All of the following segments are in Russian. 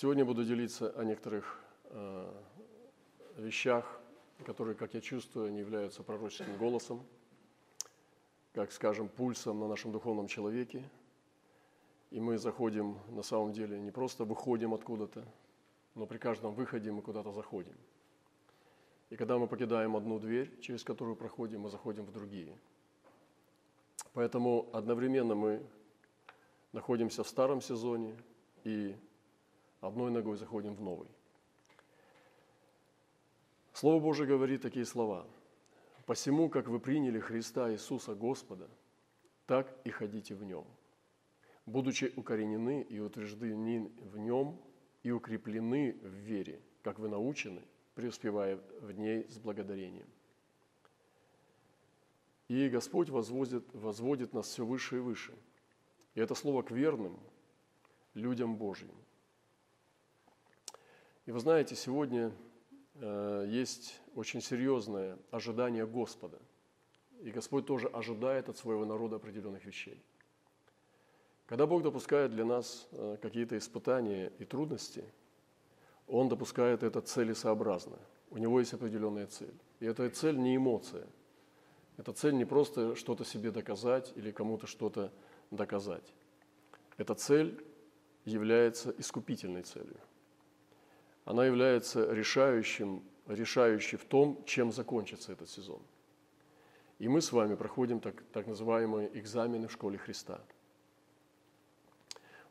Сегодня буду делиться о некоторых э, вещах, которые, как я чувствую, они являются пророческим голосом, как, скажем, пульсом на нашем духовном человеке. И мы заходим, на самом деле, не просто выходим откуда-то, но при каждом выходе мы куда-то заходим. И когда мы покидаем одну дверь, через которую проходим, мы заходим в другие. Поэтому одновременно мы находимся в старом сезоне и одной ногой заходим в новый. Слово Божие говорит такие слова. «Посему, как вы приняли Христа Иисуса Господа, так и ходите в Нем, будучи укоренены и утверждены в Нем и укреплены в вере, как вы научены, преуспевая в ней с благодарением». И Господь возводит, возводит нас все выше и выше. И это слово к верным людям Божьим. И вы знаете, сегодня э, есть очень серьезное ожидание Господа. И Господь тоже ожидает от своего народа определенных вещей. Когда Бог допускает для нас э, какие-то испытания и трудности, Он допускает это целесообразно. У Него есть определенная цель. И эта цель не эмоция. Эта цель не просто что-то себе доказать или кому-то что-то доказать. Эта цель является искупительной целью она является решающим, решающей в том, чем закончится этот сезон. И мы с вами проходим так, так называемые экзамены в школе Христа.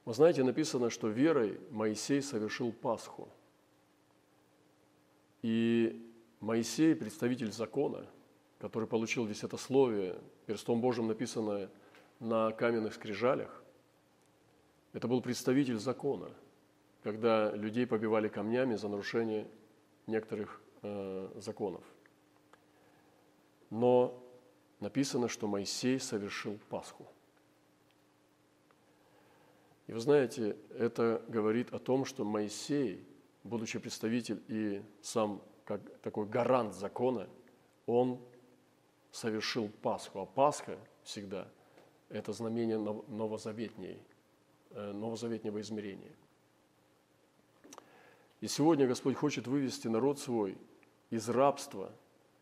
Вы знаете, написано, что верой Моисей совершил Пасху. И Моисей, представитель закона, который получил десятословие, перстом Божьим написанное на каменных скрижалях, это был представитель закона – когда людей побивали камнями за нарушение некоторых э, законов. Но написано, что Моисей совершил Пасху. И вы знаете, это говорит о том, что Моисей, будучи представитель и сам как такой гарант закона, он совершил Пасху. А Пасха всегда – это знамение новозаветней, э, новозаветнего измерения – и сегодня Господь хочет вывести народ свой из рабства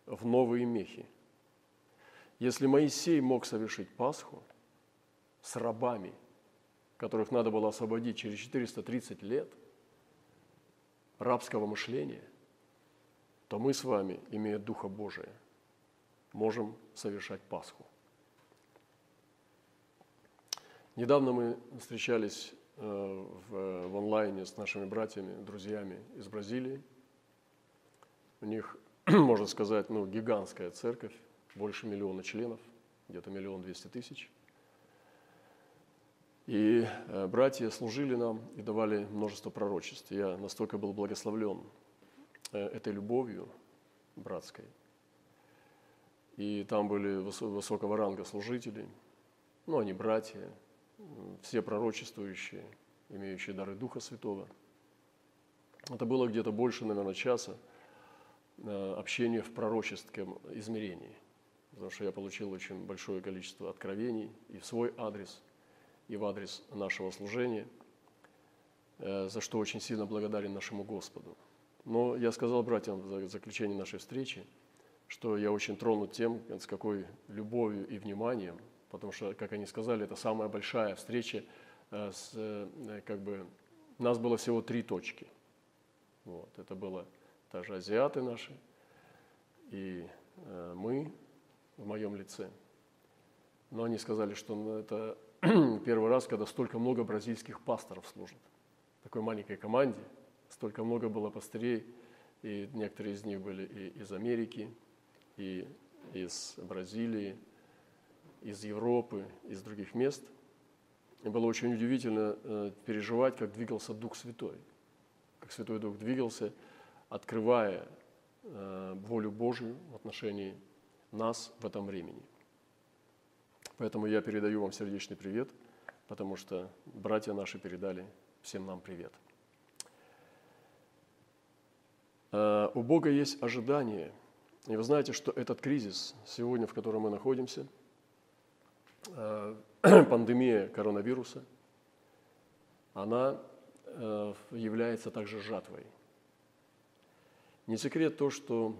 в новые мехи. Если Моисей мог совершить Пасху с рабами, которых надо было освободить через 430 лет рабского мышления, то мы с вами, имея Духа Божия, можем совершать Пасху. Недавно мы встречались в, в онлайне с нашими братьями, друзьями из Бразилии. У них, можно сказать, ну, гигантская церковь, больше миллиона членов, где-то миллион двести тысяч. И э, братья служили нам и давали множество пророчеств. Я настолько был благословлен э, этой любовью братской. И там были высокого ранга служители, ну, они братья, все пророчествующие, имеющие дары Духа Святого. Это было где-то больше, наверное, часа э, общения в пророческом измерении, потому что я получил очень большое количество откровений и в свой адрес, и в адрес нашего служения, э, за что очень сильно благодарен нашему Господу. Но я сказал братьям в заключении нашей встречи, что я очень тронут тем, с какой любовью и вниманием – потому что, как они сказали, это самая большая встреча э, с, э, как бы, нас было всего три точки. Вот, это было также азиаты наши и э, мы в моем лице. Но они сказали, что ну, это первый раз, когда столько много бразильских пасторов служат. В такой маленькой команде столько много было пастырей, и некоторые из них были и из Америки, и из Бразилии, из Европы, из других мест. И было очень удивительно э, переживать, как двигался Дух Святой, как Святой Дух двигался, открывая э, волю Божию в отношении нас в этом времени. Поэтому я передаю вам сердечный привет, потому что братья наши передали всем нам привет. Э, у Бога есть ожидание. И вы знаете, что этот кризис сегодня, в котором мы находимся – пандемия коронавируса, она э, является также жатвой. Не секрет то, что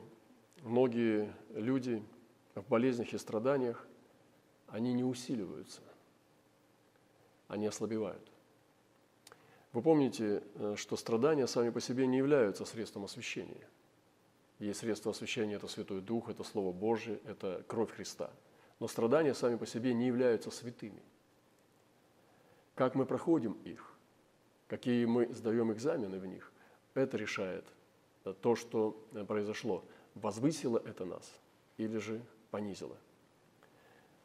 многие люди в болезнях и страданиях, они не усиливаются, они ослабевают. Вы помните, э, что страдания сами по себе не являются средством освящения. Есть средство освящения – это Святой Дух, это Слово Божье, это кровь Христа. Но страдания сами по себе не являются святыми. Как мы проходим их, какие мы сдаем экзамены в них, это решает то, что произошло. Возвысило это нас или же понизило.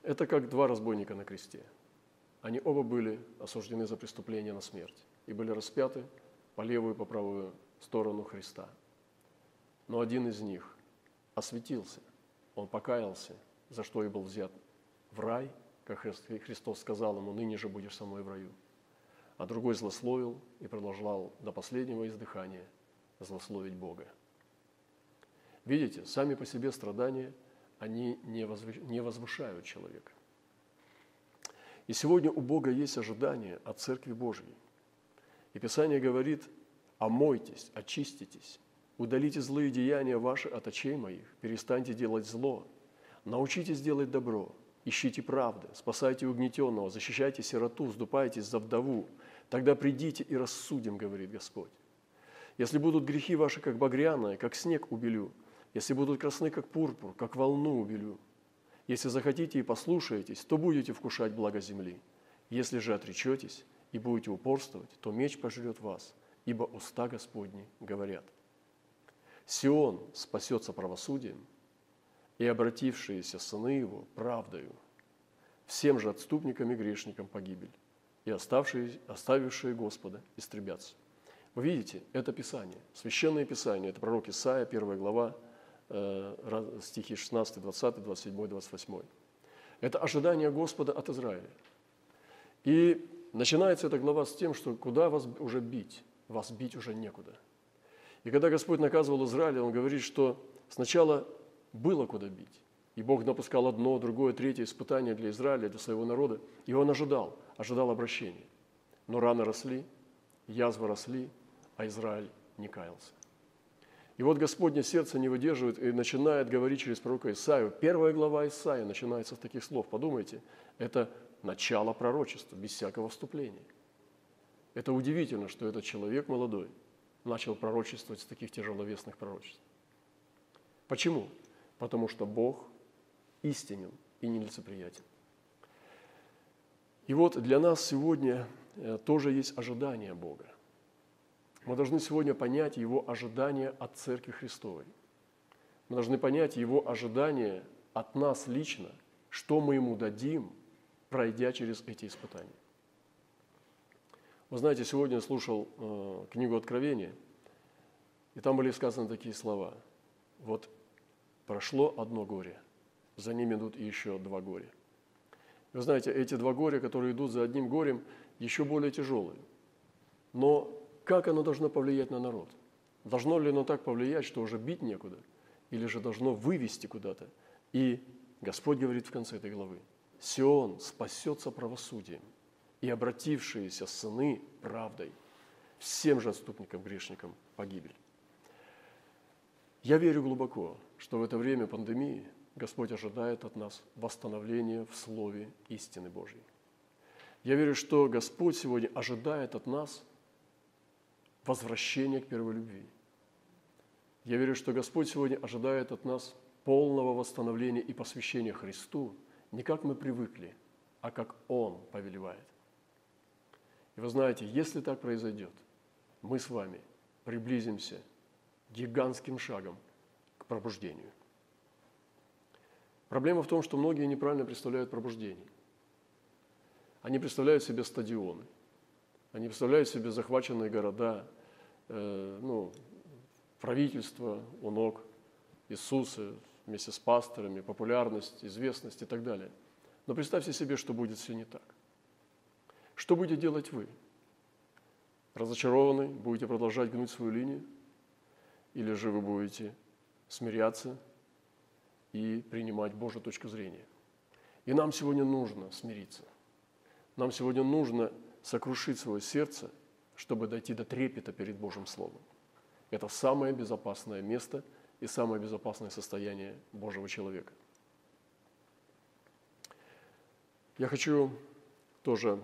Это как два разбойника на кресте. Они оба были осуждены за преступление на смерть и были распяты по левую и по правую сторону Христа. Но один из них осветился, он покаялся, за что и был взят в рай, как Христос сказал ему, ныне же будешь со мной в раю. А другой злословил и продолжал до последнего издыхания злословить Бога. Видите, сами по себе страдания, они не возвышают человека. И сегодня у Бога есть ожидание от Церкви Божьей – и Писание говорит, омойтесь, очиститесь, удалите злые деяния ваши от очей моих, перестаньте делать зло, научитесь делать добро, ищите правды, спасайте угнетенного, защищайте сироту, сдупайтесь за вдову, тогда придите и рассудим, говорит Господь. Если будут грехи ваши, как багряные, как снег убелю, если будут красны, как пурпур, как волну убелю, если захотите и послушаетесь, то будете вкушать благо земли. Если же отречетесь, и будете упорствовать, то меч пожрет вас, ибо уста Господни говорят. Сион спасется правосудием, и обратившиеся сыны его правдою, всем же отступникам и грешникам погибель, и оставшие, оставившие Господа истребятся. Вы видите, это Писание, Священное Писание, это пророк Исаия, 1 глава, э, стихи 16, 20, 27, 28. Это ожидание Господа от Израиля. И Начинается эта глава с тем, что куда вас уже бить? Вас бить уже некуда. И когда Господь наказывал Израиля, Он говорит, что сначала было куда бить. И Бог допускал одно, другое, третье испытание для Израиля, для своего народа. И Он ожидал, ожидал обращения. Но раны росли, язвы росли, а Израиль не каялся. И вот Господне сердце не выдерживает и начинает говорить через пророка Исаию. Первая глава Исаия начинается с таких слов. Подумайте, это начало пророчества, без всякого вступления. Это удивительно, что этот человек молодой начал пророчествовать с таких тяжеловесных пророчеств. Почему? Потому что Бог истинен и нелицеприятен. И вот для нас сегодня э, тоже есть ожидание Бога. Мы должны сегодня понять Его ожидание от Церкви Христовой. Мы должны понять Его ожидание от нас лично, что мы Ему дадим – пройдя через эти испытания. Вы знаете, сегодня я слушал э, книгу Откровения, и там были сказаны такие слова. Вот прошло одно горе, за ним идут еще два горя. Вы знаете, эти два горя, которые идут за одним горем, еще более тяжелые. Но как оно должно повлиять на народ? Должно ли оно так повлиять, что уже бить некуда? Или же должно вывести куда-то? И Господь говорит в конце этой главы, Сион спасется правосудием, и обратившиеся сыны правдой, всем же отступникам, грешникам погибель. Я верю глубоко, что в это время пандемии Господь ожидает от нас восстановления в Слове истины Божьей. Я верю, что Господь сегодня ожидает от нас возвращения к первой любви. Я верю, что Господь сегодня ожидает от нас полного восстановления и посвящения Христу – не как мы привыкли, а как Он повелевает. И вы знаете, если так произойдет, мы с вами приблизимся гигантским шагом к пробуждению. Проблема в том, что многие неправильно представляют пробуждение. Они представляют себе стадионы, они представляют себе захваченные города, э, ну, правительство у ног Иисуса, вместе с пасторами, популярность, известность и так далее. Но представьте себе, что будет все не так. Что будете делать вы? Разочарованы, будете продолжать гнуть свою линию? Или же вы будете смиряться и принимать Божью точку зрения? И нам сегодня нужно смириться. Нам сегодня нужно сокрушить свое сердце, чтобы дойти до трепета перед Божьим Словом. Это самое безопасное место и самое безопасное состояние Божьего человека. Я хочу тоже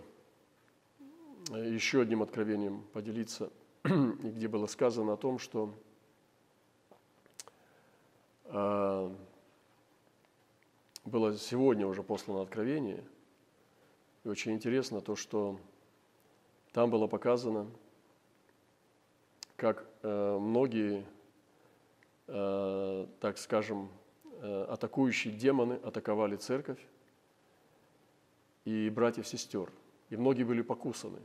э, еще одним откровением поделиться, где было сказано о том, что было сегодня уже послано откровение, и очень интересно то, что там было показано, как э, многие, э, так скажем, э, атакующие демоны атаковали церковь и братьев-сестер, и многие были покусаны.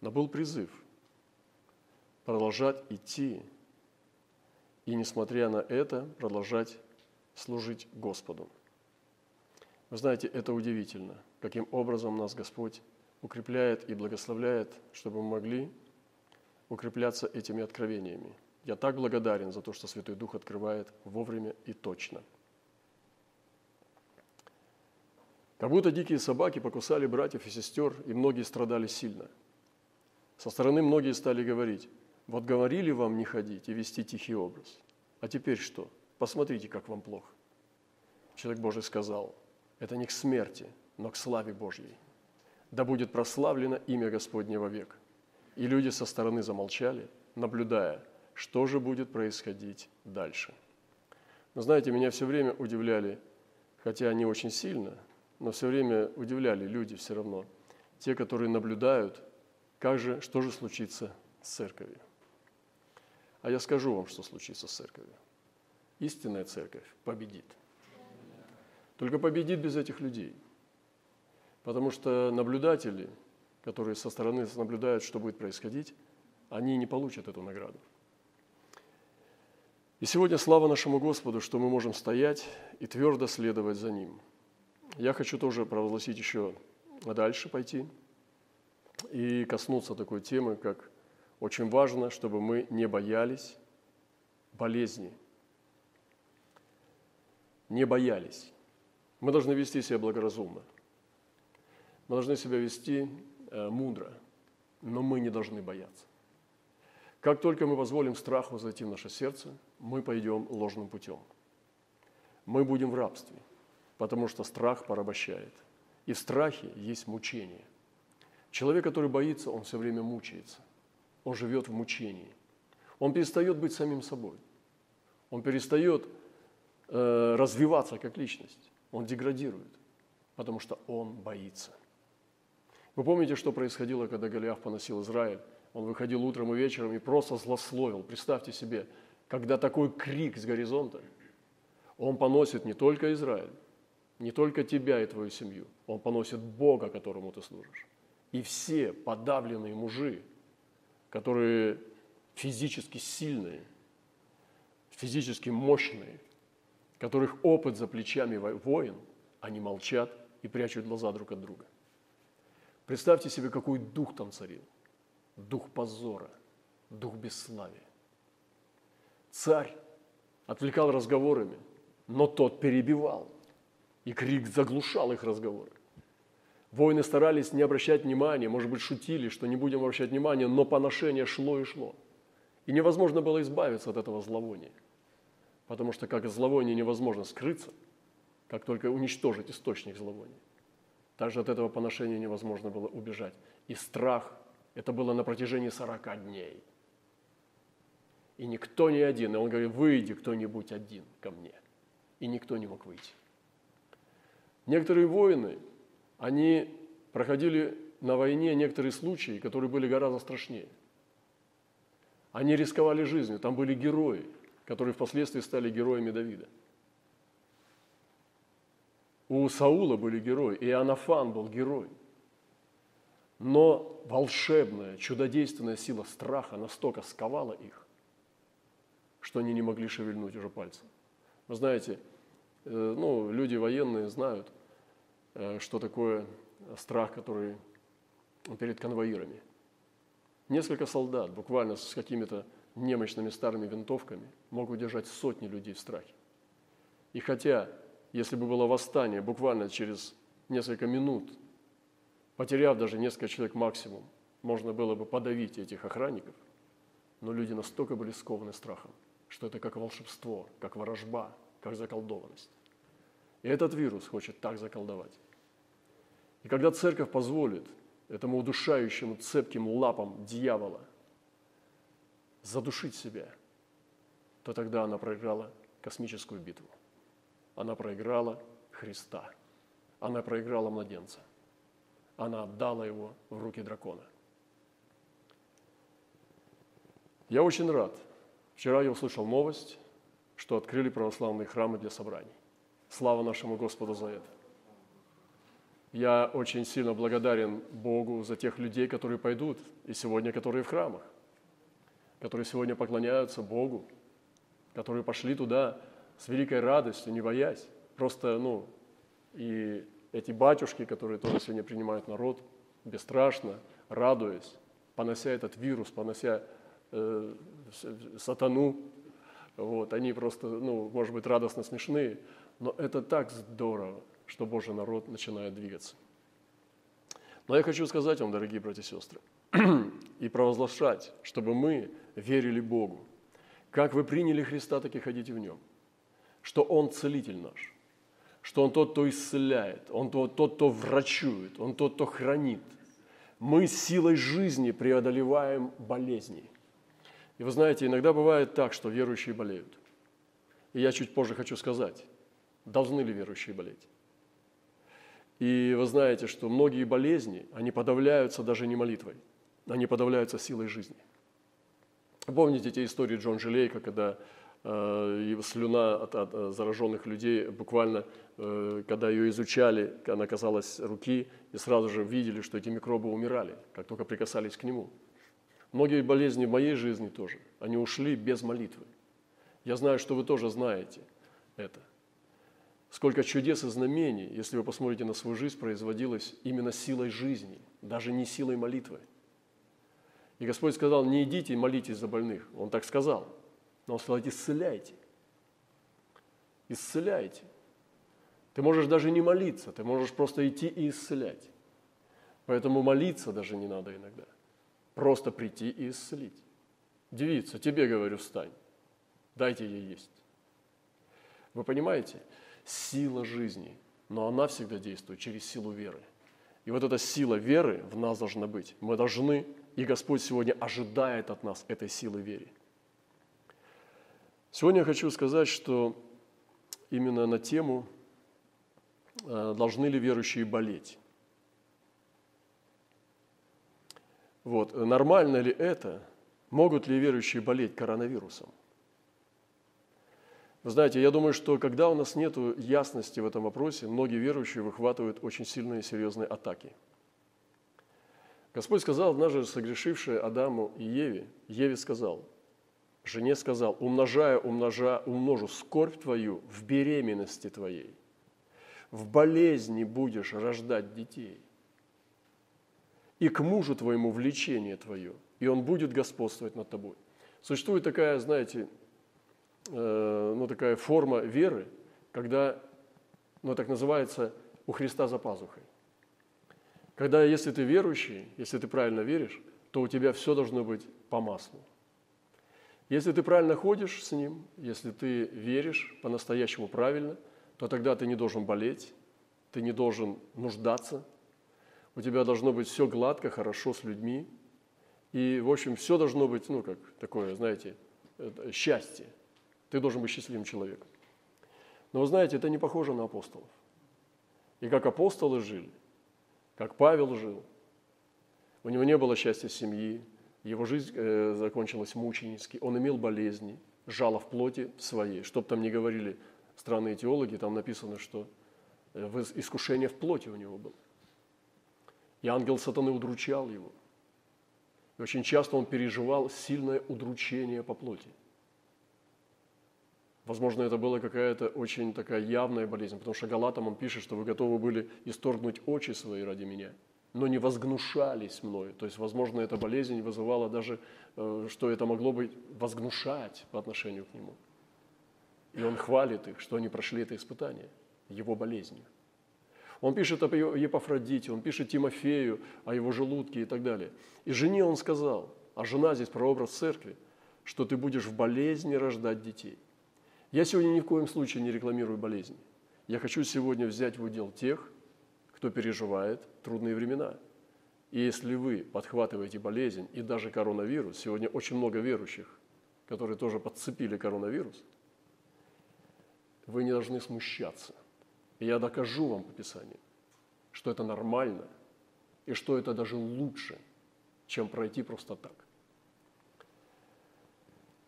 Но был призыв продолжать идти и, несмотря на это, продолжать служить Господу. Вы знаете, это удивительно, каким образом нас Господь укрепляет и благословляет, чтобы мы могли укрепляться этими откровениями. Я так благодарен за то, что Святой Дух открывает вовремя и точно. Как будто дикие собаки покусали братьев и сестер, и многие страдали сильно. Со стороны многие стали говорить, вот говорили вам не ходить и вести тихий образ. А теперь что? Посмотрите, как вам плохо. Человек Божий сказал, это не к смерти, но к славе Божьей. Да будет прославлено имя Господне век. И люди со стороны замолчали, наблюдая, что же будет происходить дальше. Но знаете, меня все время удивляли, хотя не очень сильно, но все время удивляли люди все равно, те, которые наблюдают, как же, что же случится с церковью. А я скажу вам, что случится с церковью. Истинная церковь победит. Только победит без этих людей. Потому что наблюдатели, которые со стороны наблюдают, что будет происходить, они не получат эту награду. И сегодня слава нашему Господу, что мы можем стоять и твердо следовать за Ним. Я хочу тоже провозгласить еще дальше пойти и коснуться такой темы, как очень важно, чтобы мы не боялись болезни. Не боялись. Мы должны вести себя благоразумно. Мы должны себя вести э, мудро, но мы не должны бояться. Как только мы позволим страху зайти в наше сердце, мы пойдем ложным путем. Мы будем в рабстве, потому что страх порабощает. И в страхе есть мучение. Человек, который боится, он все время мучается. Он живет в мучении. Он перестает быть самим собой. Он перестает э, развиваться как личность он деградирует, потому что он боится. Вы помните, что происходило, когда Голиаф поносил Израиль? Он выходил утром и вечером и просто злословил. Представьте себе, когда такой крик с горизонта, он поносит не только Израиль, не только тебя и твою семью, он поносит Бога, которому ты служишь. И все подавленные мужи, которые физически сильные, физически мощные, которых опыт за плечами воин, они молчат и прячут глаза друг от друга. Представьте себе, какой дух там царил. Дух позора, дух бесславия. Царь отвлекал разговорами, но тот перебивал, и крик заглушал их разговоры. Воины старались не обращать внимания, может быть, шутили, что не будем обращать внимания, но поношение шло и шло. И невозможно было избавиться от этого зловония – Потому что как зловоние невозможно скрыться, как только уничтожить источник зловония. Также от этого поношения невозможно было убежать. И страх, это было на протяжении 40 дней. И никто не один. И он говорит, выйди кто-нибудь один ко мне. И никто не мог выйти. Некоторые воины, они проходили на войне некоторые случаи, которые были гораздо страшнее. Они рисковали жизнью, там были герои – которые впоследствии стали героями Давида. У Саула были герои, и Анафан был герой. Но волшебная, чудодейственная сила страха настолько сковала их, что они не могли шевельнуть уже пальцем. Вы знаете, э, ну, люди военные знают, что такое страх, который перед конвоирами. Несколько солдат буквально с какими-то немощными старыми винтовками мог удержать сотни людей в страхе. И хотя, если бы было восстание буквально через несколько минут, потеряв даже несколько человек максимум, можно было бы подавить этих охранников, но люди настолько были скованы страхом, что это как волшебство, как ворожба, как заколдованность. И этот вирус хочет так заколдовать. И когда церковь позволит этому удушающему цепким лапам дьявола задушить себя, то тогда она проиграла космическую битву. Она проиграла Христа. Она проиграла младенца. Она отдала его в руки дракона. Я очень рад. Вчера я услышал новость, что открыли православные храмы для собраний. Слава нашему Господу за это. Я очень сильно благодарен Богу за тех людей, которые пойдут, и сегодня, которые в храмах, которые сегодня поклоняются Богу, которые пошли туда с великой радостью, не боясь. Просто, ну, и эти батюшки, которые тоже сегодня принимают народ, бесстрашно, радуясь, понося этот вирус, понося э, сатану, вот, они просто, ну, может быть, радостно смешные, но это так здорово, что Божий народ начинает двигаться. Но я хочу сказать вам, дорогие братья и сестры, и провозглашать, чтобы мы верили Богу. Как вы приняли Христа, так и ходите в Нем. Что Он целитель наш, что Он тот, кто исцеляет, Он тот, тот кто врачует, Он тот, кто хранит. Мы силой жизни преодолеваем болезни. И вы знаете, иногда бывает так, что верующие болеют. И я чуть позже хочу сказать, должны ли верующие болеть. И вы знаете, что многие болезни, они подавляются даже не молитвой, они подавляются силой жизни. Помните те истории Джон Желейка, когда э, слюна от, от э, зараженных людей, буквально, э, когда ее изучали, она касалась руки, и сразу же видели, что эти микробы умирали, как только прикасались к нему. Многие болезни в моей жизни тоже, они ушли без молитвы. Я знаю, что вы тоже знаете это. Сколько чудес и знамений, если вы посмотрите на свою жизнь, производилось именно силой жизни, даже не силой молитвы. И Господь сказал, не идите и молитесь за больных. Он так сказал. Но Он сказал, исцеляйте. Исцеляйте. Ты можешь даже не молиться, ты можешь просто идти и исцелять. Поэтому молиться даже не надо иногда. Просто прийти и исцелить. Девица, тебе говорю, встань. Дайте ей есть. Вы понимаете? Сила жизни, но она всегда действует через силу веры. И вот эта сила веры в нас должна быть. Мы должны, и Господь сегодня ожидает от нас этой силы веры. Сегодня я хочу сказать, что именно на тему э, «Должны ли верующие болеть?» Вот. Нормально ли это? Могут ли верующие болеть коронавирусом? Вы знаете, я думаю, что когда у нас нет ясности в этом вопросе, многие верующие выхватывают очень сильные и серьезные атаки. Господь сказал, однажды согрешившей Адаму и Еве, Еве сказал, жене сказал, умножая, умножа, умножу скорбь твою в беременности твоей, в болезни будешь рождать детей, и к мужу твоему влечение твое, и он будет господствовать над тобой. Существует такая, знаете, Э, ну, такая форма веры, когда, ну, так называется, у Христа за пазухой. Когда, если ты верующий, если ты правильно веришь, то у тебя все должно быть по маслу. Если ты правильно ходишь с Ним, если ты веришь по-настоящему правильно, то тогда ты не должен болеть, ты не должен нуждаться, у тебя должно быть все гладко, хорошо с людьми, и, в общем, все должно быть, ну, как такое, знаете, счастье. Ты должен быть счастливым человеком. Но вы знаете, это не похоже на апостолов. И как апостолы жили, как Павел жил, у него не было счастья семьи, его жизнь э, закончилась мученически, он имел болезни, жало в плоти своей. Что бы там ни говорили странные теологи, там написано, что э, искушение в плоти у него было. И ангел сатаны удручал его. И очень часто он переживал сильное удручение по плоти. Возможно, это была какая-то очень такая явная болезнь, потому что Галатам он пишет, что вы готовы были исторгнуть очи свои ради меня, но не возгнушались мною. То есть, возможно, эта болезнь вызывала даже, э, что это могло быть возгнушать по отношению к нему. И он хвалит их, что они прошли это испытание, его болезнью. Он пишет о Епафродите, он пишет Тимофею, о его желудке и так далее. И жене он сказал, а жена здесь прообраз церкви, что ты будешь в болезни рождать детей. Я сегодня ни в коем случае не рекламирую болезни. Я хочу сегодня взять в удел тех, кто переживает трудные времена. И если вы подхватываете болезнь и даже коронавирус, сегодня очень много верующих, которые тоже подцепили коронавирус, вы не должны смущаться. И я докажу вам по Писанию, что это нормально и что это даже лучше, чем пройти просто так.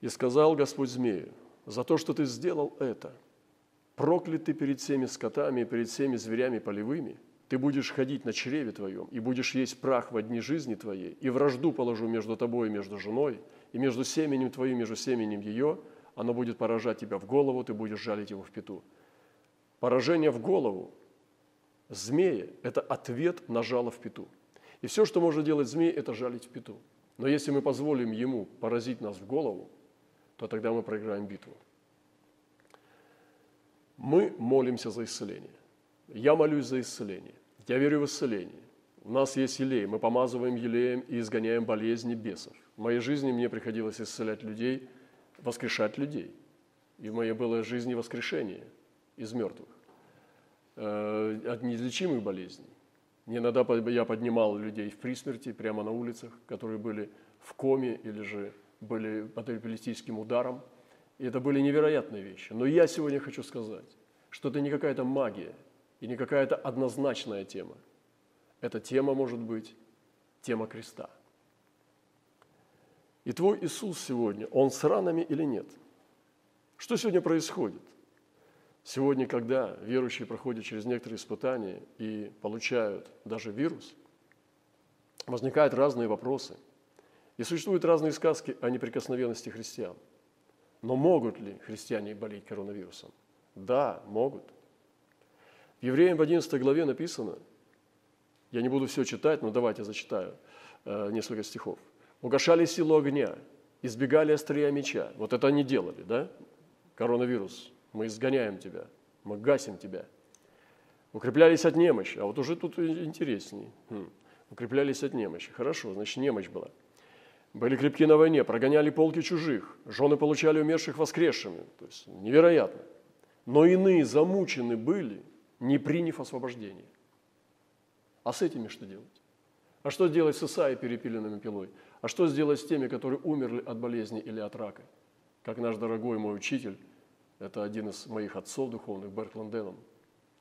И сказал Господь змею, за то, что ты сделал это, проклят ты перед всеми скотами и перед всеми зверями полевыми, ты будешь ходить на чреве твоем и будешь есть прах в дни жизни твоей, и вражду положу между тобой и между женой, и между семенем твоим, между семенем ее, оно будет поражать тебя в голову, ты будешь жалить его в пету. Поражение в голову змея – это ответ на жало в пету. И все, что может делать змей, это жалить в пету. Но если мы позволим ему поразить нас в голову, то тогда мы проиграем битву. Мы молимся за исцеление. Я молюсь за исцеление. Я верю в исцеление. У нас есть елей, мы помазываем елеем и изгоняем болезни бесов. В моей жизни мне приходилось исцелять людей, воскрешать людей. И в моей было жизни воскрешение из мертвых э, от неизлечимых болезней. Иногда я поднимал людей в присмерти прямо на улицах, которые были в коме или же были под эпилептическим ударом. И это были невероятные вещи. Но я сегодня хочу сказать, что это не какая-то магия и не какая-то однозначная тема. Эта тема может быть тема креста. И твой Иисус сегодня, Он с ранами или нет? Что сегодня происходит? Сегодня, когда верующие проходят через некоторые испытания и получают даже вирус, возникают разные вопросы – и существуют разные сказки о неприкосновенности христиан. Но могут ли христиане болеть коронавирусом? Да, могут. В Евреям в 11 главе написано, я не буду все читать, но давайте зачитаю э, несколько стихов. «Угошали силу огня, избегали острия меча». Вот это они делали, да? Коронавирус. Мы изгоняем тебя, мы гасим тебя. Укреплялись от немощи. А вот уже тут интересней. Хм. Укреплялись от немощи. Хорошо, значит, немощь была. Были крепки на войне, прогоняли полки чужих, жены получали умерших воскресшими. То есть невероятно. Но иные замучены были, не приняв освобождение. А с этими что делать? А что делать с Исаией перепиленными пилой? А что сделать с теми, которые умерли от болезни или от рака? Как наш дорогой мой учитель, это один из моих отцов духовных, Берт Ланденом,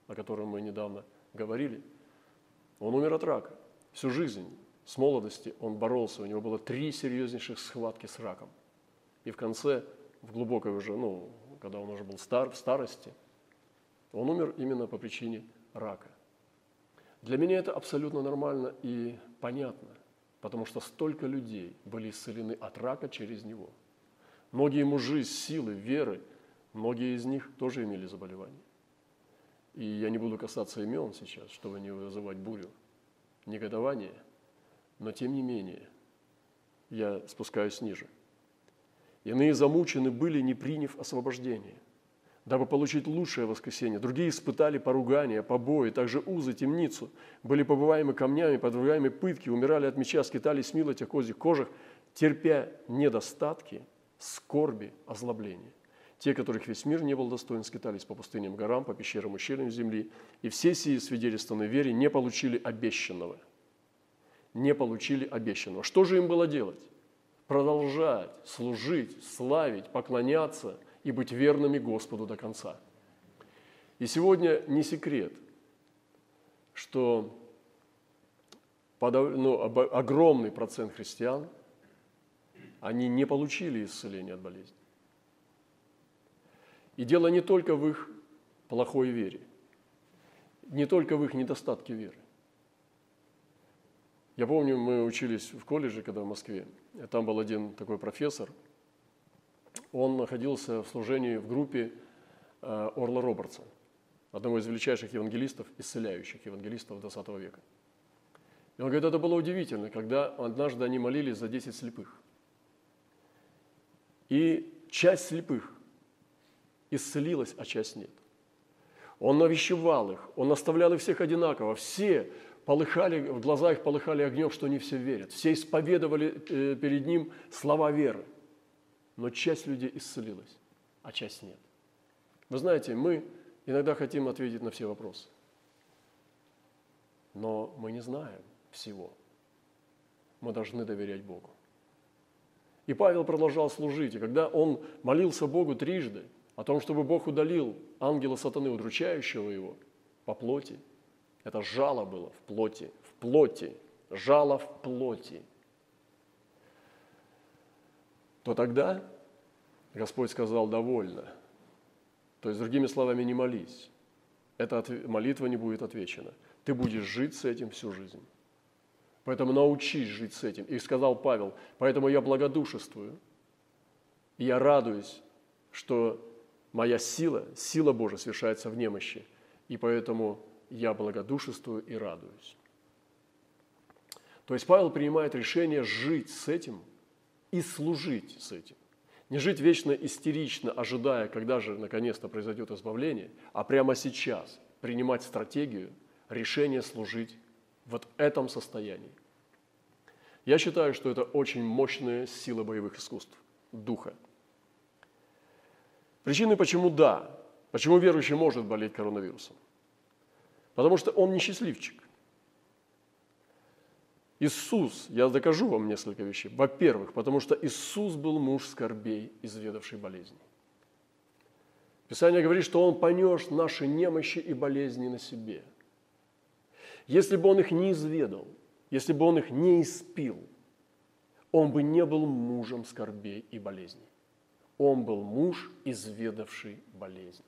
о котором мы недавно говорили. Он умер от рака всю жизнь с молодости он боролся, у него было три серьезнейших схватки с раком. И в конце, в глубокой уже, ну, когда он уже был стар, в старости, он умер именно по причине рака. Для меня это абсолютно нормально и понятно, потому что столько людей были исцелены от рака через него. Многие мужи силы, веры, многие из них тоже имели заболевание. И я не буду касаться имен сейчас, чтобы не вызывать бурю, негодование – но тем не менее, я спускаюсь ниже. Иные замучены были, не приняв освобождение, дабы получить лучшее воскресенье. Другие испытали поругания, побои, также узы, темницу, были побываемы камнями, подвергаемы пытки, умирали от меча, скитались мило тех козьих кожах, терпя недостатки, скорби, озлобления. Те, которых весь мир не был достоин, скитались по пустыням горам, по пещерам и щелям земли, и все сии свидетельствованные вере не получили обещанного – не получили обещанного. Что же им было делать? Продолжать служить, славить, поклоняться и быть верными Господу до конца. И сегодня не секрет, что ну, огромный процент христиан, они не получили исцеления от болезни. И дело не только в их плохой вере, не только в их недостатке веры. Я помню, мы учились в колледже, когда в Москве. Там был один такой профессор. Он находился в служении в группе э, Орла Робертса, одного из величайших евангелистов, исцеляющих евангелистов XX века. И он говорит, это было удивительно, когда однажды они молились за 10 слепых. И часть слепых исцелилась, а часть нет. Он навещевал их, он наставлял их всех одинаково. Все полыхали, в глазах полыхали огнем, что не все верят. Все исповедовали э, перед ним слова веры. Но часть людей исцелилась, а часть нет. Вы знаете, мы иногда хотим ответить на все вопросы. Но мы не знаем всего. Мы должны доверять Богу. И Павел продолжал служить. И когда он молился Богу трижды о том, чтобы Бог удалил ангела сатаны, удручающего его по плоти, это жало было в плоти, в плоти, жало в плоти, то тогда Господь сказал «довольно». То есть, другими словами, не молись. Эта молитва не будет отвечена. Ты будешь жить с этим всю жизнь. Поэтому научись жить с этим. И сказал Павел, поэтому я благодушествую. И я радуюсь, что моя сила, сила Божия совершается в немощи. И поэтому я благодушествую и радуюсь. То есть Павел принимает решение жить с этим и служить с этим. Не жить вечно истерично, ожидая, когда же наконец-то произойдет избавление, а прямо сейчас принимать стратегию, решение служить вот этом состоянии. Я считаю, что это очень мощная сила боевых искусств, духа. Причины, почему да, почему верующий может болеть коронавирусом. Потому что он не счастливчик. Иисус, я докажу вам несколько вещей. Во-первых, потому что Иисус был муж скорбей, изведавший болезни. Писание говорит, что Он понес наши немощи и болезни на себе – если бы он их не изведал, если бы он их не испил, он бы не был мужем скорбей и болезней. Он был муж, изведавший болезни.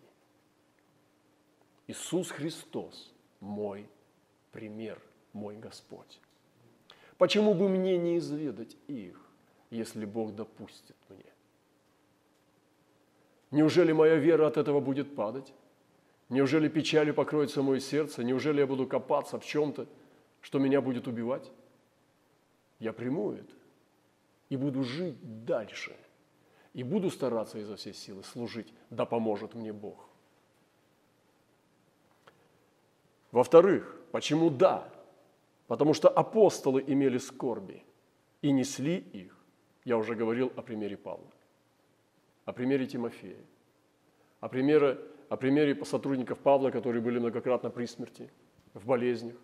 Иисус Христос – мой пример, мой Господь. Почему бы мне не изведать их, если Бог допустит мне? Неужели моя вера от этого будет падать? Неужели печалью покроется мое сердце? Неужели я буду копаться в чем-то, что меня будет убивать? Я приму это и буду жить дальше. И буду стараться изо всей силы служить, да поможет мне Бог. Во-вторых, почему да? Потому что апостолы имели скорби и несли их. Я уже говорил о примере Павла, о примере Тимофея, о примере о примере сотрудников Павла, которые были многократно при смерти, в болезнях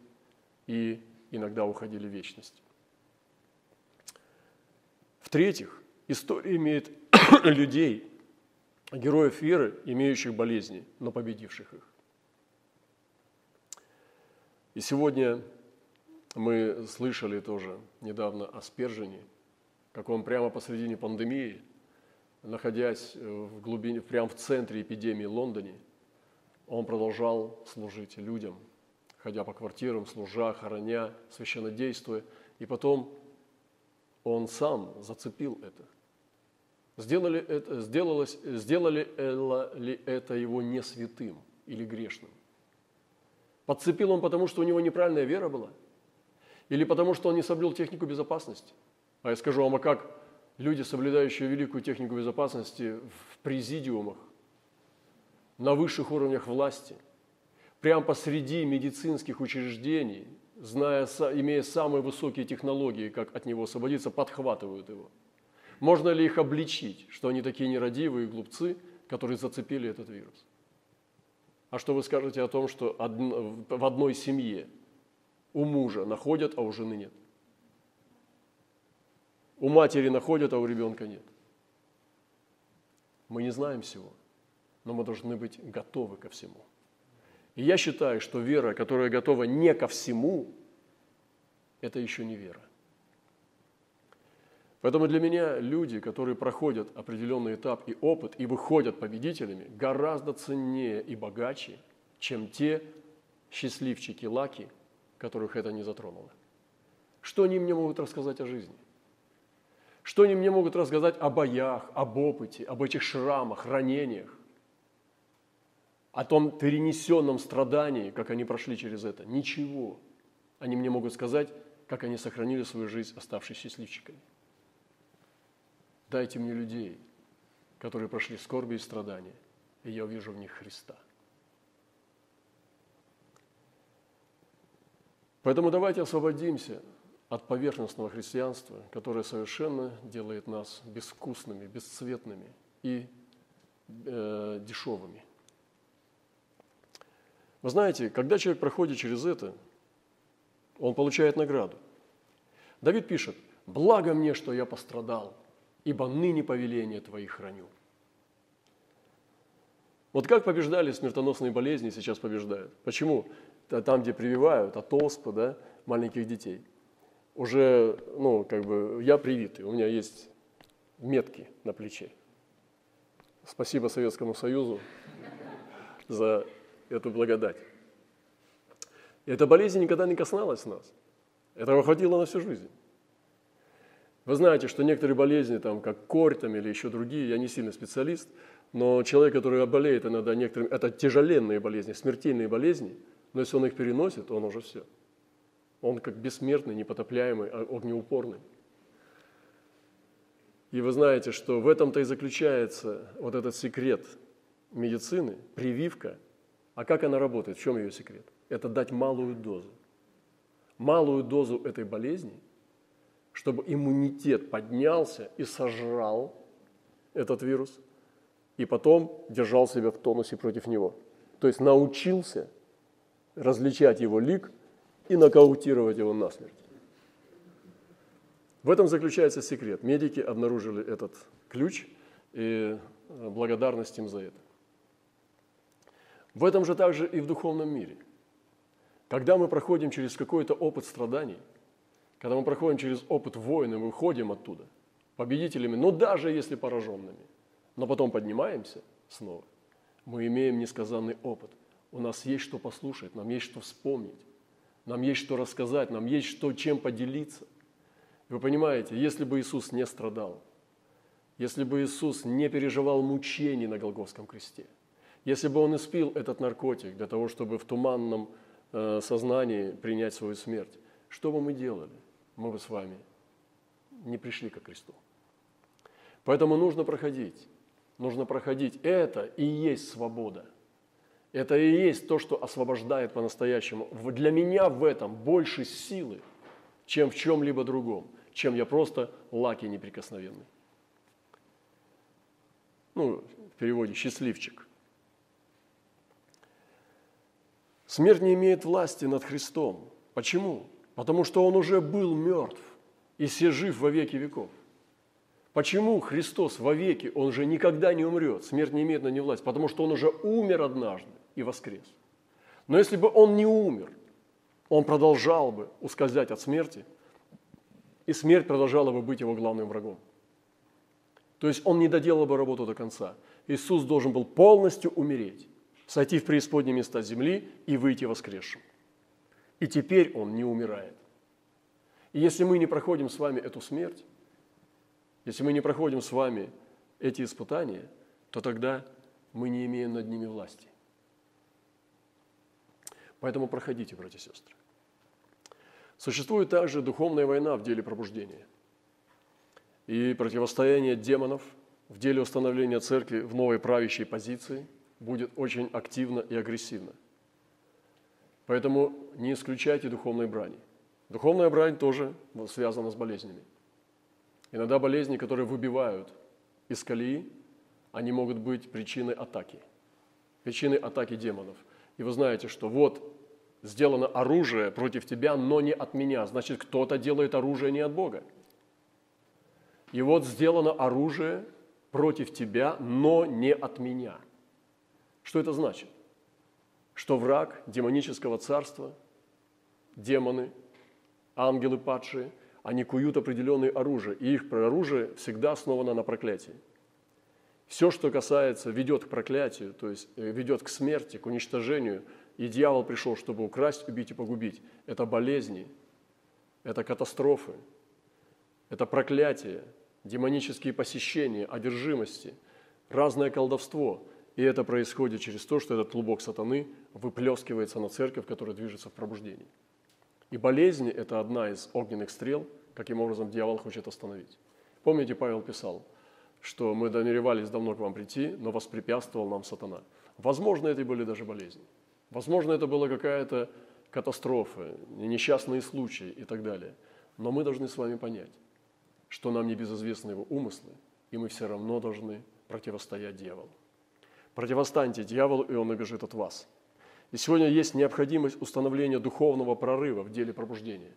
и иногда уходили в вечность. В-третьих, история имеет людей, героев веры, имеющих болезни, но победивших их. И сегодня мы слышали тоже недавно о Спержине, как он прямо посредине пандемии – находясь в глубине, прямо в центре эпидемии Лондоне, он продолжал служить людям, ходя по квартирам, служа, хороня, священнодействуя. И потом он сам зацепил это. Сделали, это, сделалось, сделали ли это его не святым или грешным? Подцепил он потому, что у него неправильная вера была? Или потому, что он не соблюл технику безопасности? А я скажу вам, а как люди, соблюдающие великую технику безопасности в президиумах, на высших уровнях власти, прямо посреди медицинских учреждений, зная, имея самые высокие технологии, как от него освободиться, подхватывают его. Можно ли их обличить, что они такие нерадивые глупцы, которые зацепили этот вирус? А что вы скажете о том, что в одной семье у мужа находят, а у жены нет? У матери находят, а у ребенка нет. Мы не знаем всего, но мы должны быть готовы ко всему. И я считаю, что вера, которая готова не ко всему, это еще не вера. Поэтому для меня люди, которые проходят определенный этап и опыт и выходят победителями, гораздо ценнее и богаче, чем те счастливчики лаки, которых это не затронуло. Что они мне могут рассказать о жизни? Что они мне могут рассказать о боях, об опыте, об этих шрамах, ранениях, о том перенесенном страдании, как они прошли через это? Ничего. Они мне могут сказать, как они сохранили свою жизнь, оставшись счастливчиками. Дайте мне людей, которые прошли скорби и страдания, и я увижу в них Христа. Поэтому давайте освободимся от поверхностного христианства, которое совершенно делает нас безвкусными, бесцветными и э, дешевыми. Вы знаете, когда человек проходит через это, он получает награду. Давид пишет, «Благо мне, что я пострадал ибо ныне повеление Твои храню». Вот как побеждали смертоносные болезни, сейчас побеждают. Почему? Там, где прививают от оспы, да, маленьких детей. Уже, ну, как бы, я привитый, у меня есть метки на плече. Спасибо Советскому Союзу за эту благодать. Эта болезнь никогда не коснулась нас. Этого хватило на всю жизнь. Вы знаете, что некоторые болезни, там, как корь там, или еще другие, я не сильно специалист, но человек, который болеет иногда некоторыми, это тяжеленные болезни, смертельные болезни, но если он их переносит, он уже все. Он как бессмертный, непотопляемый, а огнеупорный. И вы знаете, что в этом-то и заключается вот этот секрет медицины, прививка. А как она работает? В чем ее секрет? Это дать малую дозу. Малую дозу этой болезни, чтобы иммунитет поднялся и сожрал этот вирус, и потом держал себя в тонусе против него. То есть научился различать его лик и нокаутировать его насмерть. В этом заключается секрет. Медики обнаружили этот ключ, и э, благодарность им за это. В этом же также и в духовном мире. Когда мы проходим через какой-то опыт страданий, когда мы проходим через опыт войны, мы выходим оттуда победителями, но даже если пораженными, но потом поднимаемся снова, мы имеем несказанный опыт. У нас есть что послушать, нам есть что вспомнить, нам есть что рассказать, нам есть что, чем поделиться – вы понимаете, если бы Иисус не страдал, если бы Иисус не переживал мучений на Голгофском кресте, если бы Он испил этот наркотик для того, чтобы в туманном э, сознании принять свою смерть, что бы мы делали? Мы бы с вами не пришли ко кресту. Поэтому нужно проходить. Нужно проходить. Это и есть свобода. Это и есть то, что освобождает по-настоящему. Для меня в этом больше силы, чем в чем-либо другом чем я просто лаки неприкосновенный. Ну, в переводе «счастливчик». Смерть не имеет власти над Христом. Почему? Потому что Он уже был мертв и все жив во веки веков. Почему Христос во веки, Он же никогда не умрет, смерть не имеет на него власти? Потому что Он уже умер однажды и воскрес. Но если бы Он не умер, Он продолжал бы ускользать от смерти – и смерть продолжала бы быть его главным врагом. То есть он не доделал бы работу до конца. Иисус должен был полностью умереть, сойти в преисподние места земли и выйти воскресшим. И теперь он не умирает. И если мы не проходим с вами эту смерть, если мы не проходим с вами эти испытания, то тогда мы не имеем над ними власти. Поэтому проходите, братья и сестры. Существует также духовная война в деле пробуждения и противостояние демонов в деле установления церкви в новой правящей позиции будет очень активно и агрессивно. Поэтому не исключайте духовной брани. Духовная брань тоже связана с болезнями. Иногда болезни, которые выбивают из колеи, они могут быть причиной атаки, причиной атаки демонов. И вы знаете, что вот сделано оружие против тебя, но не от меня. Значит, кто-то делает оружие не от Бога. И вот сделано оружие против тебя, но не от меня. Что это значит? Что враг демонического царства, демоны, ангелы падшие, они куют определенное оружие, и их оружие всегда основано на проклятии. Все, что касается, ведет к проклятию, то есть э, ведет к смерти, к уничтожению – и дьявол пришел, чтобы украсть, убить и погубить. Это болезни, это катастрофы, это проклятие, демонические посещения, одержимости, разное колдовство. И это происходит через то, что этот клубок сатаны выплескивается на церковь, которая движется в пробуждении. И болезни – это одна из огненных стрел, каким образом дьявол хочет остановить. Помните, Павел писал, что мы намеревались давно к вам прийти, но воспрепятствовал нам сатана. Возможно, это и были даже болезни. Возможно, это была какая-то катастрофы, несчастные случаи и так далее. Но мы должны с вами понять, что нам не безызвестны его умыслы, и мы все равно должны противостоять дьяволу. Противостаньте дьяволу, и он убежит от вас. И сегодня есть необходимость установления духовного прорыва в деле пробуждения.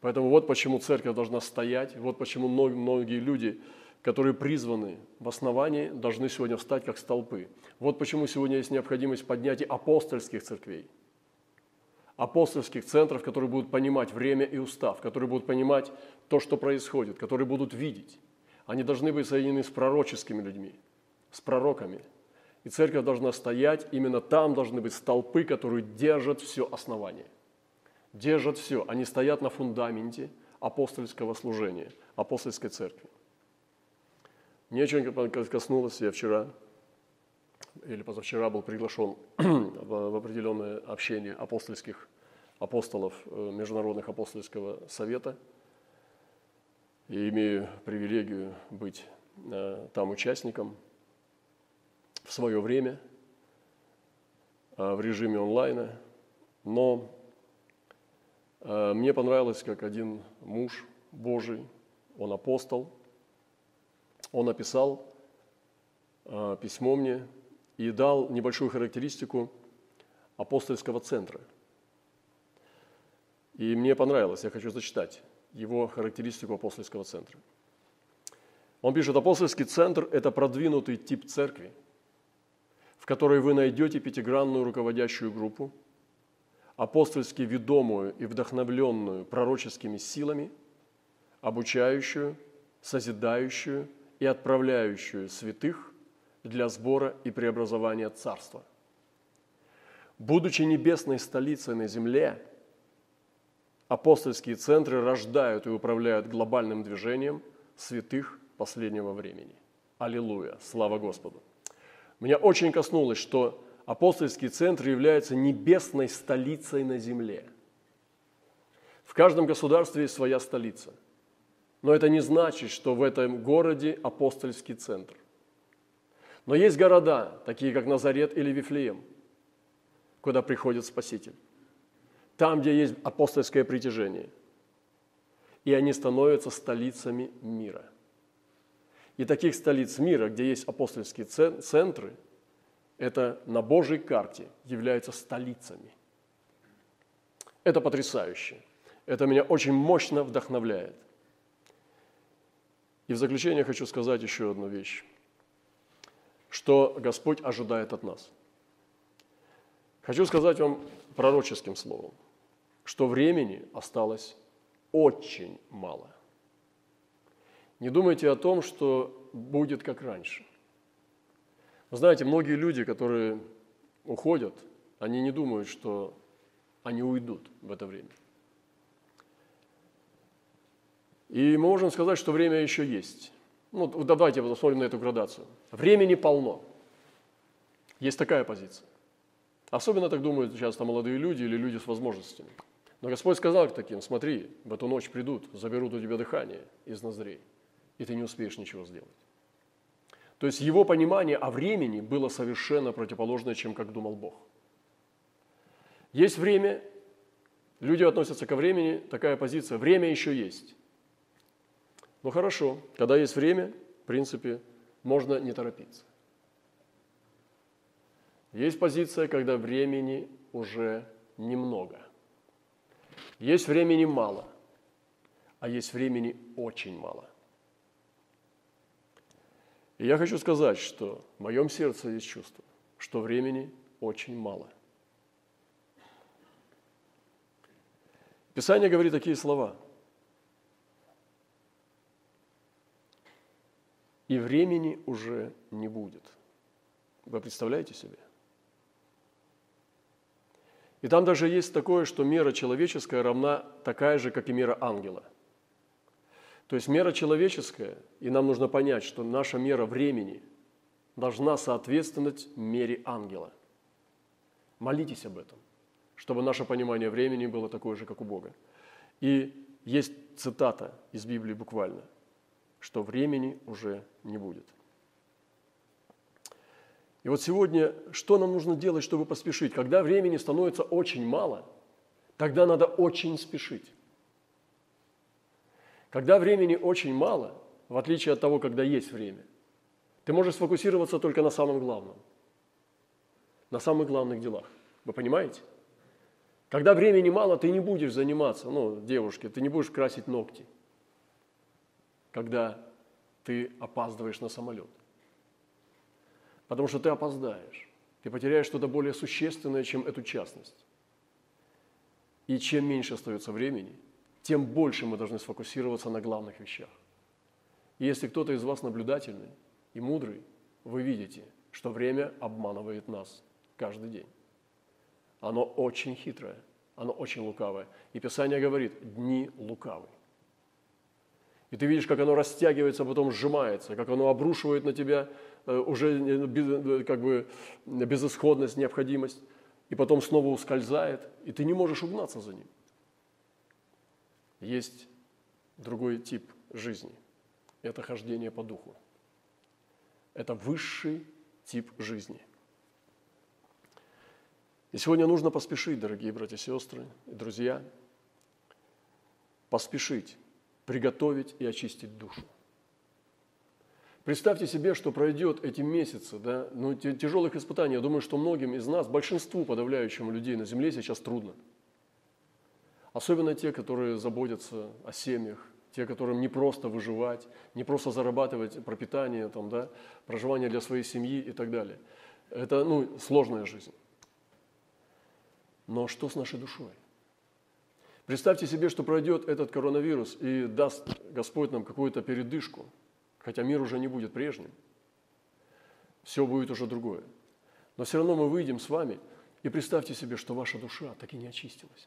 Поэтому вот почему церковь должна стоять, вот почему многие люди, которые призваны в основании, должны сегодня встать как столпы. Вот почему сегодня есть необходимость поднятия апостольских церквей, апостольских центров, которые будут понимать время и устав, которые будут понимать то, что происходит, которые будут видеть. Они должны быть соединены с пророческими людьми, с пророками. И церковь должна стоять, именно там должны быть столпы, которые держат все основание. Держат все. Они стоят на фундаменте апостольского служения, апостольской церкви. Мне очень коснулось, я вчера или позавчера был приглашен в определенное общение апостольских апостолов э, Международных апостольского совета – и имею привилегию быть э, там участником в свое время э, в режиме онлайна. Но э, мне понравилось, как один муж Божий, он апостол, он написал письмо мне и дал небольшую характеристику апостольского центра. И мне понравилось, я хочу зачитать его характеристику апостольского центра. Он пишет, апостольский центр – это продвинутый тип церкви, которой вы найдете пятигранную руководящую группу, апостольски ведомую и вдохновленную пророческими силами, обучающую, созидающую и отправляющую святых для сбора и преобразования царства. Будучи небесной столицей на земле – апостольские центры рождают и управляют глобальным движением святых последнего времени. Аллилуйя! Слава Господу! Меня очень коснулось, что апостольские центры являются небесной столицей на земле. В каждом государстве есть своя столица. Но это не значит, что в этом городе апостольский центр. Но есть города, такие как Назарет или Вифлеем, куда приходит Спаситель там, где есть апостольское притяжение. И они становятся столицами мира. И таких столиц мира, где есть апостольские центры, это на Божьей карте являются столицами. Это потрясающе. Это меня очень мощно вдохновляет. И в заключение хочу сказать еще одну вещь, что Господь ожидает от нас. Хочу сказать вам пророческим словом – что времени осталось очень мало. Не думайте о том, что будет как раньше. Вы знаете, многие люди, которые уходят, они не думают, что они уйдут в это время. И мы можем сказать, что время еще есть. Ну, давайте посмотрим на эту градацию. Времени полно. Есть такая позиция. Особенно так думают часто молодые люди или люди с возможностями. Но Господь сказал к таким, смотри, в эту ночь придут, заберут у тебя дыхание из ноздрей, и ты не успеешь ничего сделать. То есть его понимание о времени было совершенно противоположное, чем как думал Бог. Есть время, люди относятся ко времени, такая позиция, время еще есть. Ну хорошо, когда есть время, в принципе, можно не торопиться. Есть позиция, когда времени уже немного. Есть времени мало, а есть времени очень мало. И я хочу сказать, что в моем сердце есть чувство, что времени очень мало. Писание говорит такие слова. И времени уже не будет. Вы представляете себе? И там даже есть такое, что мера человеческая равна такая же, как и мера ангела. То есть мера человеческая, и нам нужно понять, что наша мера времени должна соответствовать мере ангела. Молитесь об этом, чтобы наше понимание времени было такое же, как у Бога. И есть цитата из Библии буквально, что времени уже не будет. И вот сегодня, что нам нужно делать, чтобы поспешить? Когда времени становится очень мало, тогда надо очень спешить. Когда времени очень мало, в отличие от того, когда есть время, ты можешь сфокусироваться только на самом главном, на самых главных делах. Вы понимаете? Когда времени мало, ты не будешь заниматься, ну, девушки, ты не будешь красить ногти, когда ты опаздываешь на самолет. Потому что ты опоздаешь. Ты потеряешь что-то более существенное, чем эту частность. И чем меньше остается времени, тем больше мы должны сфокусироваться на главных вещах. И если кто-то из вас наблюдательный и мудрый, вы видите, что время обманывает нас каждый день. Оно очень хитрое, оно очень лукавое. И Писание говорит, дни лукавы. И ты видишь, как оно растягивается, а потом сжимается, как оно обрушивает на тебя э, уже э, как бы безысходность, необходимость, и потом снова ускользает, и ты не можешь угнаться за ним. Есть другой тип жизни. Это хождение по духу. Это высший тип жизни. И сегодня нужно поспешить, дорогие братья и сестры и друзья, поспешить, приготовить и очистить душу. Представьте себе, что пройдет эти месяцы да, ну, тяжелых испытаний. Я думаю, что многим из нас, большинству подавляющему людей на земле сейчас трудно. Особенно те, которые заботятся о семьях, те, которым не просто выживать, не просто зарабатывать пропитание, там, да, проживание для своей семьи и так далее. Это ну, сложная жизнь. Но что с нашей душой? Представьте себе, что пройдет этот коронавирус и даст Господь нам какую-то передышку, хотя мир уже не будет прежним. Все будет уже другое. Но все равно мы выйдем с вами, и представьте себе, что ваша душа так и не очистилась.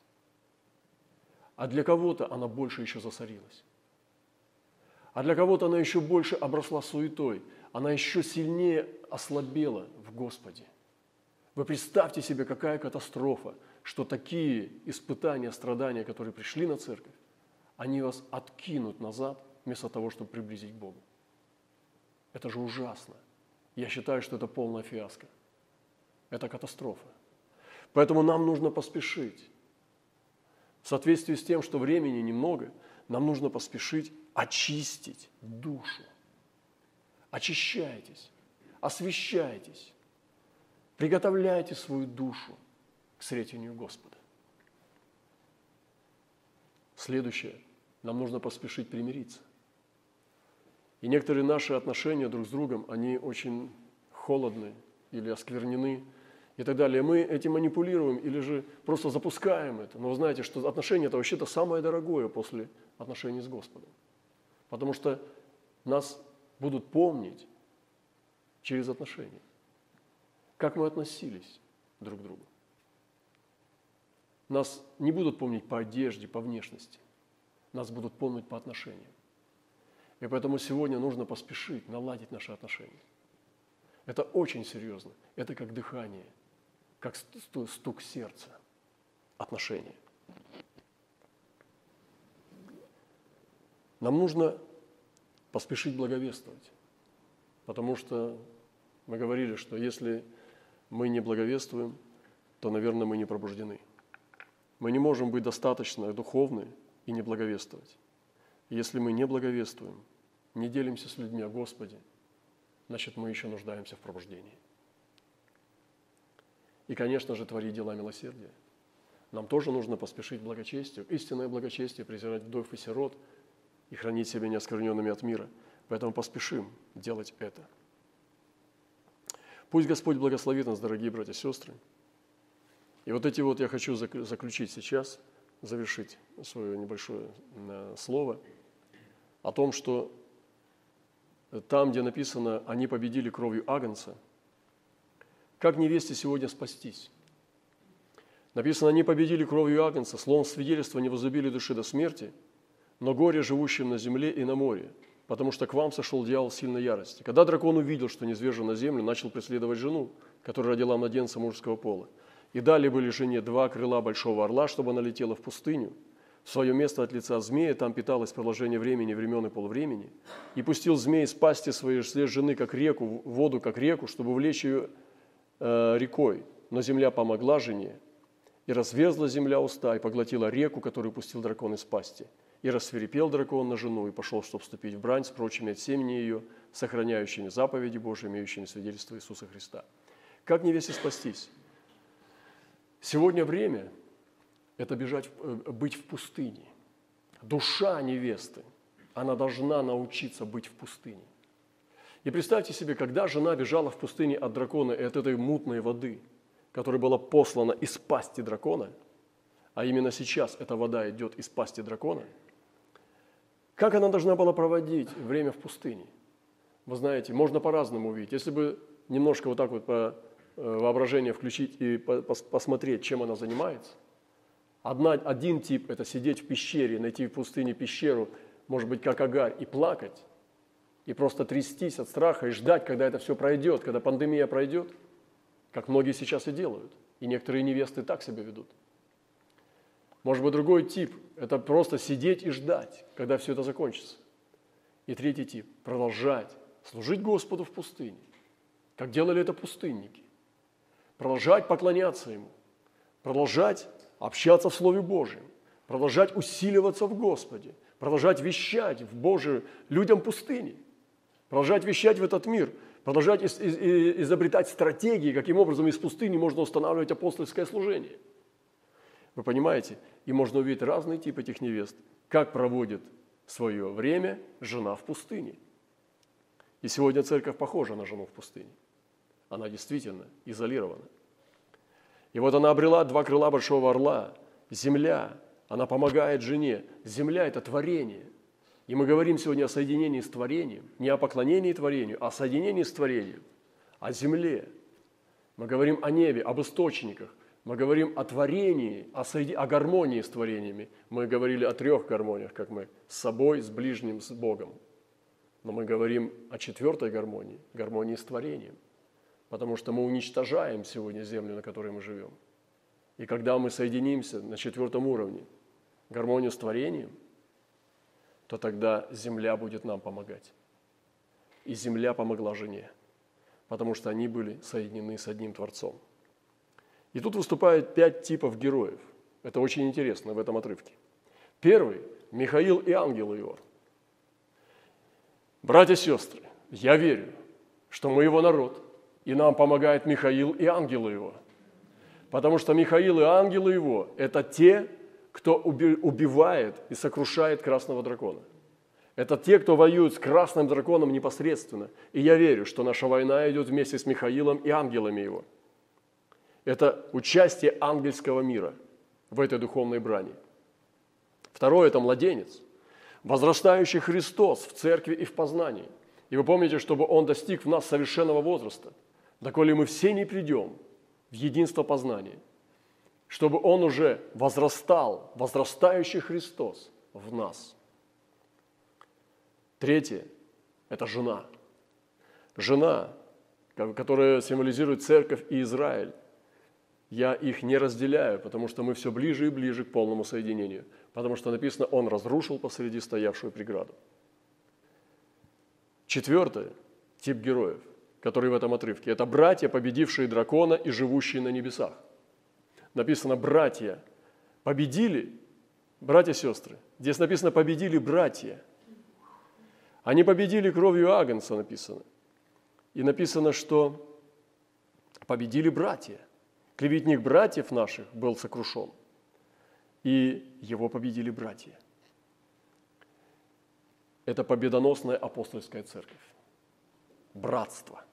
А для кого-то она больше еще засорилась. А для кого-то она еще больше обросла суетой. Она еще сильнее ослабела в Господе. Вы представьте себе, какая катастрофа – что такие испытания, страдания, которые пришли на церковь, они вас откинут назад вместо того, чтобы приблизить к Богу. Это же ужасно. Я считаю, что это полная фиаско. Это катастрофа. Поэтому нам нужно поспешить. В соответствии с тем, что времени немного, нам нужно поспешить очистить душу. Очищайтесь, освещайтесь, приготовляйте свою душу к сретению Господа. Следующее. Нам нужно поспешить примириться. И некоторые наши отношения друг с другом, они очень холодны или осквернены и так далее. Мы этим манипулируем или же просто запускаем это. Но вы знаете, что отношения – это вообще-то самое дорогое после отношений с Господом. Потому что нас будут помнить через отношения. Как мы относились друг к другу. Нас не будут помнить по одежде, по внешности. Нас будут помнить по отношениям. И поэтому сегодня нужно поспешить наладить наши отношения. Это очень серьезно. Это как дыхание, как стук сердца. Отношения. Нам нужно поспешить благовествовать. Потому что мы говорили, что если мы не благовествуем, то, наверное, мы не пробуждены – мы не можем быть достаточно духовны и не благовествовать. Если мы не благовествуем, не делимся с людьми о Господе, значит, мы еще нуждаемся в пробуждении. И, конечно же, творить дела милосердия. Нам тоже нужно поспешить благочестию, истинное благочестие, презирать вдов и сирот и хранить себя неоскверненными от мира. Поэтому поспешим делать это. Пусть Господь благословит нас, дорогие братья и сестры. И вот эти вот я хочу заключить сейчас, завершить свое небольшое э, слово о том, что там, где написано «они победили кровью Агнца», как невесте сегодня спастись? Написано, они победили кровью Агнца, словом свидетельства не возлюбили души до смерти, но горе живущим на земле и на море, потому что к вам сошел дьявол сильной ярости. Когда дракон увидел, что низвержен на землю, начал преследовать жену, которая родила младенца мужского пола – и дали были жене два крыла большого орла, чтобы она летела в пустыню. В свое место от лица змея, там питалось продолжение времени, времен и полувремени. И пустил змей с пасти своей жены, как реку, воду, как реку, чтобы увлечь ее э, рекой. Но земля помогла жене, И разверзла земля уста, и поглотила реку, которую пустил дракон из пасти. И рассверепел дракон на жену, и пошел, чтобы вступить в брань с прочими от семени ее, сохраняющими заповеди Божьи, имеющими свидетельство Иисуса Христа. Как невесте спастись? Сегодня время – это бежать, э, быть в пустыне. Душа невесты, она должна научиться быть в пустыне. И представьте себе, когда жена бежала в пустыне от дракона и от этой мутной воды, которая была послана из пасти дракона, а именно сейчас эта вода идет из пасти дракона, как она должна была проводить время в пустыне? Вы знаете, можно по-разному увидеть. Если бы немножко вот так вот по э, воображение включить и посмотреть, чем она занимается. Одна, один тип – это сидеть в пещере, найти в пустыне пещеру, может быть, как Агарь, и плакать и просто трястись от страха и ждать, когда это все пройдет, когда пандемия пройдет, как многие сейчас и делают. И некоторые невесты так себя ведут. Может быть, другой тип – это просто сидеть и ждать, когда все это закончится. И третий тип – продолжать служить Господу в пустыне, как делали это пустынники. Продолжать поклоняться Ему, продолжать общаться в Слове Божьем, продолжать усиливаться в Господе, продолжать вещать в Божию людям пустыни – продолжать вещать в этот мир, продолжать из, из, изобретать стратегии, каким образом из пустыни можно устанавливать апостольское служение. Вы понимаете? И можно увидеть разные типы этих невест. Как проводит свое время жена в пустыне. И сегодня церковь похожа на жену в пустыне. Она действительно изолирована. И вот она обрела два крыла большого орла. Земля, она помогает жене. Земля – это творение. И мы говорим сегодня о соединении с творением, не о поклонении творению, а о соединении с творением, о земле. Мы говорим о небе, об источниках. Мы говорим о творении, о, соеди... о гармонии с творениями. Мы говорили о трех гармониях, как мы, с собой, с ближним, с Богом. Но мы говорим о четвертой гармонии, гармонии с творением. Потому что мы уничтожаем сегодня землю, на которой мы живем. И когда мы соединимся на четвертом уровне, гармонию с творением – то тогда земля будет нам помогать. И земля помогла жене, потому что они были соединены с одним Творцом. И тут выступают пять типов героев. Это очень интересно в этом отрывке. Первый – Михаил и ангелы его. Братья и сестры, я верю, что мы его народ, и нам помогает Михаил и ангелы его. Потому что Михаил и ангелы его – это те, кто убивает и сокрушает красного дракона. Это те, кто воюет с красным драконом непосредственно. И я верю, что наша война идет вместе с Михаилом и ангелами его. Это участие ангельского мира в этой духовной брани. Второе – это младенец, возрастающий Христос в церкви и в познании. И вы помните, чтобы Он достиг в нас совершенного возраста, доколе мы все не придем в единство познания – чтобы он уже возрастал, возрастающий Христос в нас. Третье – это жена. Жена, которая символизирует церковь и Израиль. Я их не разделяю, потому что мы все ближе и ближе к полному соединению. Потому что написано, он разрушил посреди стоявшую преграду. Четвертое – тип героев, которые в этом отрывке. Это братья, победившие дракона и живущие на небесах – написано «братья». Победили, братья сестры. Здесь написано «победили братья». Они победили кровью Агнца, написано. И написано, что победили братья. Клеветник братьев наших был сокрушен. И его победили братья. Это победоносная апостольская церковь. Братство.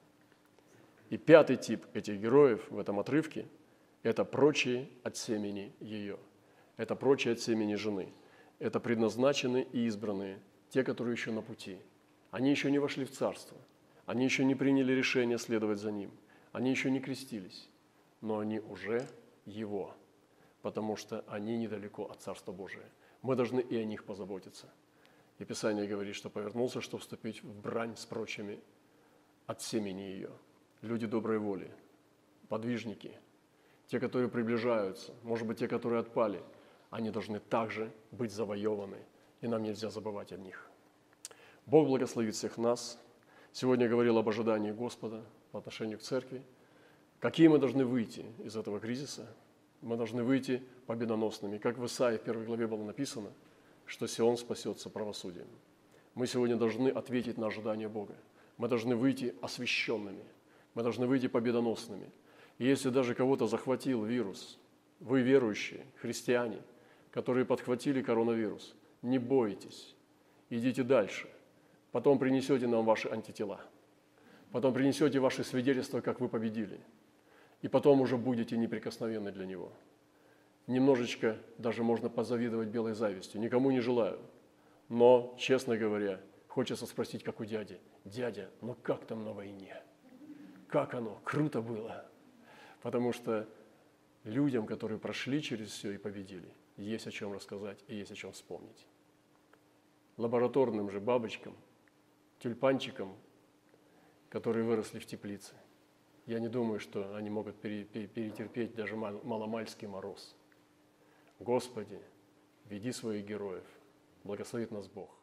И пятый тип этих героев в этом отрывке – это прочие от семени ее. Это прочие от семени жены. Это предназначенные и избранные, те, которые еще на пути. Они еще не вошли в царство. Они еще не приняли решение следовать за ним. Они еще не крестились. Но они уже его, потому что они недалеко от Царства Божия. Мы должны и о них позаботиться. И Писание говорит, что повернулся, чтобы вступить в брань с прочими от семени ее. Люди доброй воли, подвижники – те, которые приближаются, может быть, те, которые отпали, они должны также быть завоеваны, и нам нельзя забывать о них. Бог благословит всех нас. Сегодня я говорил об ожидании Господа по отношению к церкви. Какие мы должны выйти из этого кризиса? Мы должны выйти победоносными. Как в Исаии в первой главе было написано, что Сион спасется правосудием. Мы сегодня должны ответить на ожидание Бога. Мы должны выйти освященными. Мы должны выйти победоносными. Если даже кого-то захватил вирус, вы верующие, христиане, которые подхватили коронавирус, не бойтесь, идите дальше. Потом принесете нам ваши антитела. Потом принесете ваши свидетельства, как вы победили. И потом уже будете неприкосновенны для Него. Немножечко даже можно позавидовать белой завистью. Никому не желаю. Но, честно говоря, хочется спросить, как у дяди. Дядя, ну как там на войне? Как оно? Круто было. Потому что людям, которые прошли через все и победили, есть о чем рассказать и есть о чем вспомнить. Лабораторным же бабочкам, тюльпанчикам, которые выросли в теплице, я не думаю, что они могут перетерпеть даже маломальский мороз. Господи, веди своих героев. Благословит нас Бог.